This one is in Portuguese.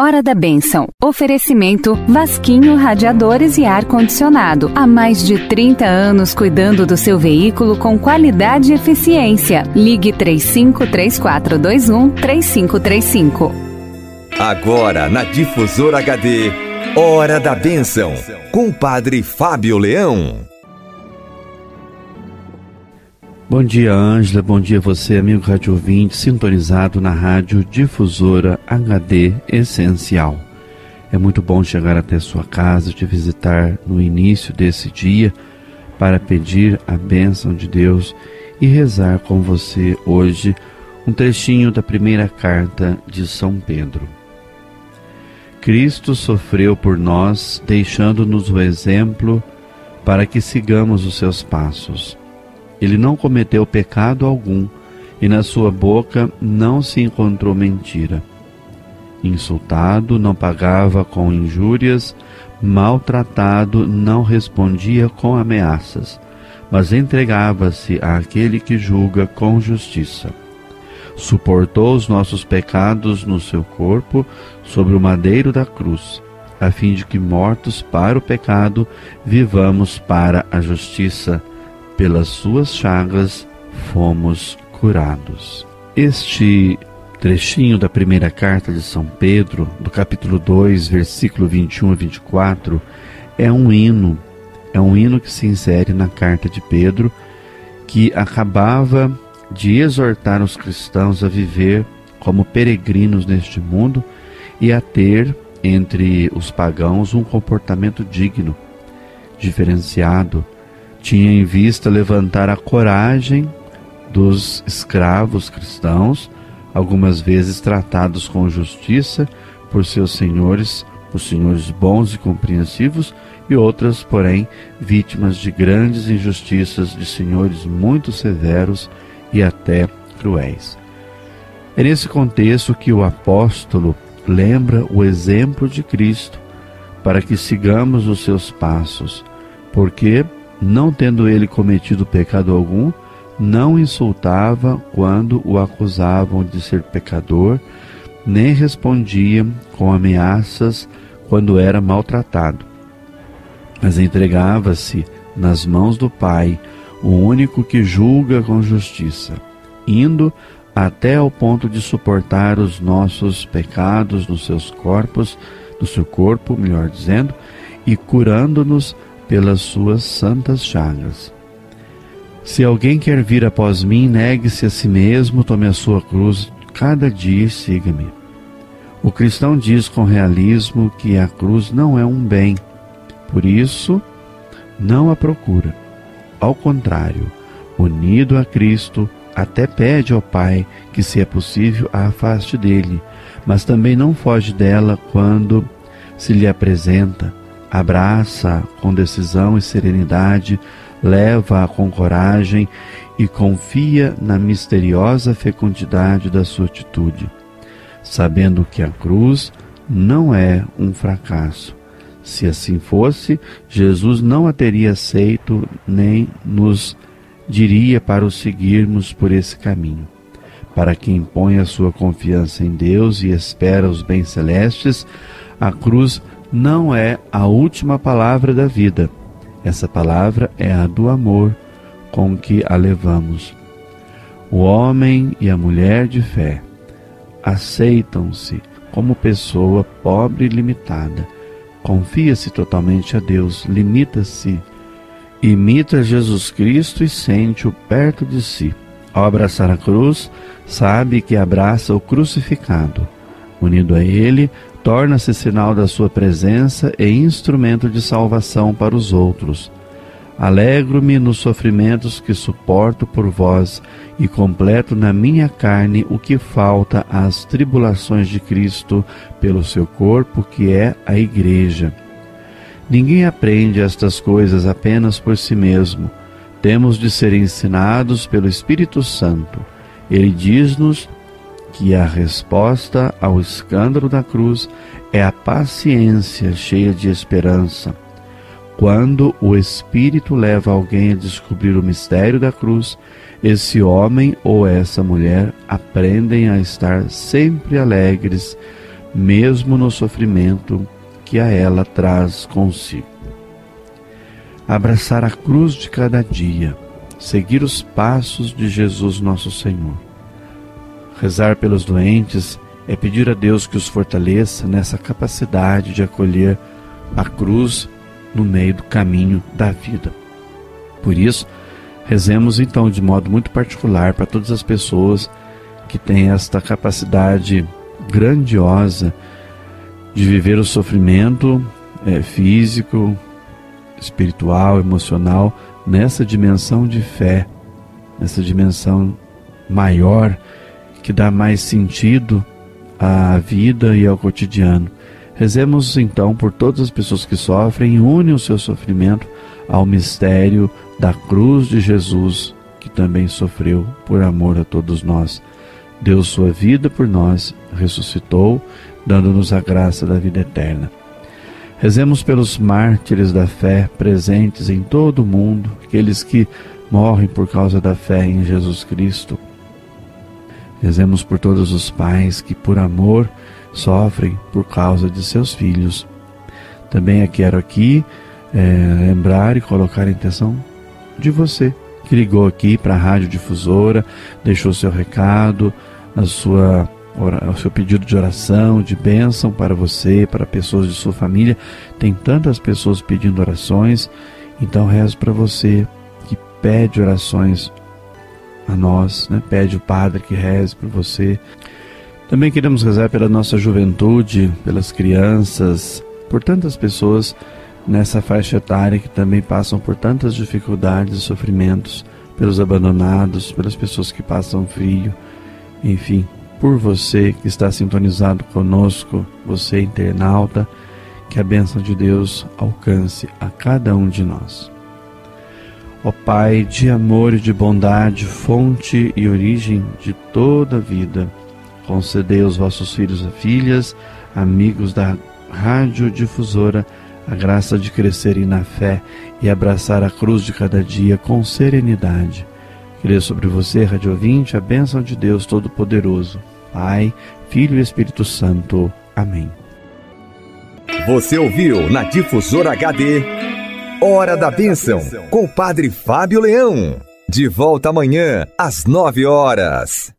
Hora da Bênção. Oferecimento Vasquinho Radiadores e Ar Condicionado. Há mais de 30 anos cuidando do seu veículo com qualidade e eficiência. Ligue 353421 3535. Agora na Difusora HD. Hora da Bênção. Com o Padre Fábio Leão. Bom dia, Ângela. Bom dia você, amigo rádio ouvinte, sintonizado na rádio Difusora HD Essencial. É muito bom chegar até sua casa, te visitar no início desse dia para pedir a bênção de Deus e rezar com você hoje um trechinho da primeira carta de São Pedro. Cristo sofreu por nós, deixando-nos o exemplo para que sigamos os seus passos. Ele não cometeu pecado algum e na sua boca não se encontrou mentira. Insultado, não pagava com injúrias, maltratado, não respondia com ameaças, mas entregava-se àquele que julga com justiça. Suportou os nossos pecados no seu corpo sobre o madeiro da cruz, a fim de que, mortos para o pecado, vivamos para a justiça pelas suas chagas fomos curados. Este trechinho da primeira carta de São Pedro, do capítulo 2, versículo 21 a 24, é um hino, é um hino que se insere na carta de Pedro, que acabava de exortar os cristãos a viver como peregrinos neste mundo e a ter entre os pagãos um comportamento digno, diferenciado, tinha em vista levantar a coragem dos escravos cristãos, algumas vezes tratados com justiça por seus senhores, por senhores bons e compreensivos, e outras, porém, vítimas de grandes injustiças de senhores muito severos e até cruéis. É nesse contexto que o apóstolo lembra o exemplo de Cristo para que sigamos os seus passos, porque não tendo ele cometido pecado algum, não insultava quando o acusavam de ser pecador, nem respondia com ameaças quando era maltratado. Mas entregava-se nas mãos do Pai, o único que julga com justiça, indo até ao ponto de suportar os nossos pecados nos seus corpos, no seu corpo, melhor dizendo, e curando-nos pelas suas santas chagas. Se alguém quer vir após mim, negue-se a si mesmo, tome a sua cruz cada dia e siga-me. O cristão diz com realismo que a cruz não é um bem, por isso não a procura. Ao contrário, unido a Cristo, até pede ao Pai que, se é possível, a afaste dele, mas também não foge dela quando se lhe apresenta, abraça com decisão e serenidade, leva-a com coragem e confia na misteriosa fecundidade da sua atitude, sabendo que a cruz não é um fracasso. Se assim fosse, Jesus não a teria aceito nem nos diria para o seguirmos por esse caminho. Para quem põe a sua confiança em Deus e espera os bens celestes, a cruz não é a última palavra da vida. Essa palavra é a do amor com que a levamos. O homem e a mulher de fé aceitam-se como pessoa pobre e limitada. Confia-se totalmente a Deus, limita-se, imita Jesus Cristo e sente-o perto de si. Ao abraçar a cruz, sabe que abraça o crucificado. Unido a ele, torna-se sinal da sua presença e instrumento de salvação para os outros. Alegro-me nos sofrimentos que suporto por vós e completo na minha carne o que falta às tribulações de Cristo pelo seu corpo, que é a Igreja. Ninguém aprende estas coisas apenas por si mesmo. Temos de ser ensinados pelo Espírito Santo. Ele diz-nos que a resposta ao escândalo da cruz é a paciência cheia de esperança. Quando o Espírito leva alguém a descobrir o mistério da cruz, esse homem ou essa mulher aprendem a estar sempre alegres mesmo no sofrimento que a ela traz consigo. Abraçar a cruz de cada dia, seguir os passos de Jesus nosso Senhor. Rezar pelos doentes é pedir a Deus que os fortaleça nessa capacidade de acolher a cruz no meio do caminho da vida. Por isso, rezemos então de modo muito particular para todas as pessoas que têm esta capacidade grandiosa de viver o sofrimento é, físico, espiritual, emocional, nessa dimensão de fé, nessa dimensão maior que dá mais sentido à vida e ao cotidiano. Rezemos então por todas as pessoas que sofrem e unem o seu sofrimento ao mistério da cruz de Jesus, que também sofreu por amor a todos nós. Deu sua vida por nós, ressuscitou, dando-nos a graça da vida eterna. Rezemos pelos mártires da fé presentes em todo o mundo, aqueles que morrem por causa da fé em Jesus Cristo. Rezemos por todos os pais que, por amor, sofrem por causa de seus filhos. Também quero aqui é, lembrar e colocar a intenção de você que ligou aqui para a Rádio Difusora, deixou seu recado, a sua, o seu pedido de oração, de bênção para você, para pessoas de sua família. Tem tantas pessoas pedindo orações, então rezo para você que pede orações a nós, né? pede o Padre que reze por você. Também queremos rezar pela nossa juventude, pelas crianças, por tantas pessoas nessa faixa etária que também passam por tantas dificuldades e sofrimentos, pelos abandonados, pelas pessoas que passam frio, enfim, por você que está sintonizado conosco, você internauta, que a bênção de Deus alcance a cada um de nós. Ó Pai de amor e de bondade, fonte e origem de toda a vida, concedei aos vossos filhos e filhas, amigos da Rádio Difusora, a graça de crescerem na fé e abraçar a cruz de cada dia com serenidade. Queria sobre você, Rádio Ouvinte, a bênção de Deus Todo-Poderoso, Pai, Filho e Espírito Santo. Amém. Você ouviu na Difusora HD Hora da Bênção, com o Padre Fábio Leão. De volta amanhã, às nove horas.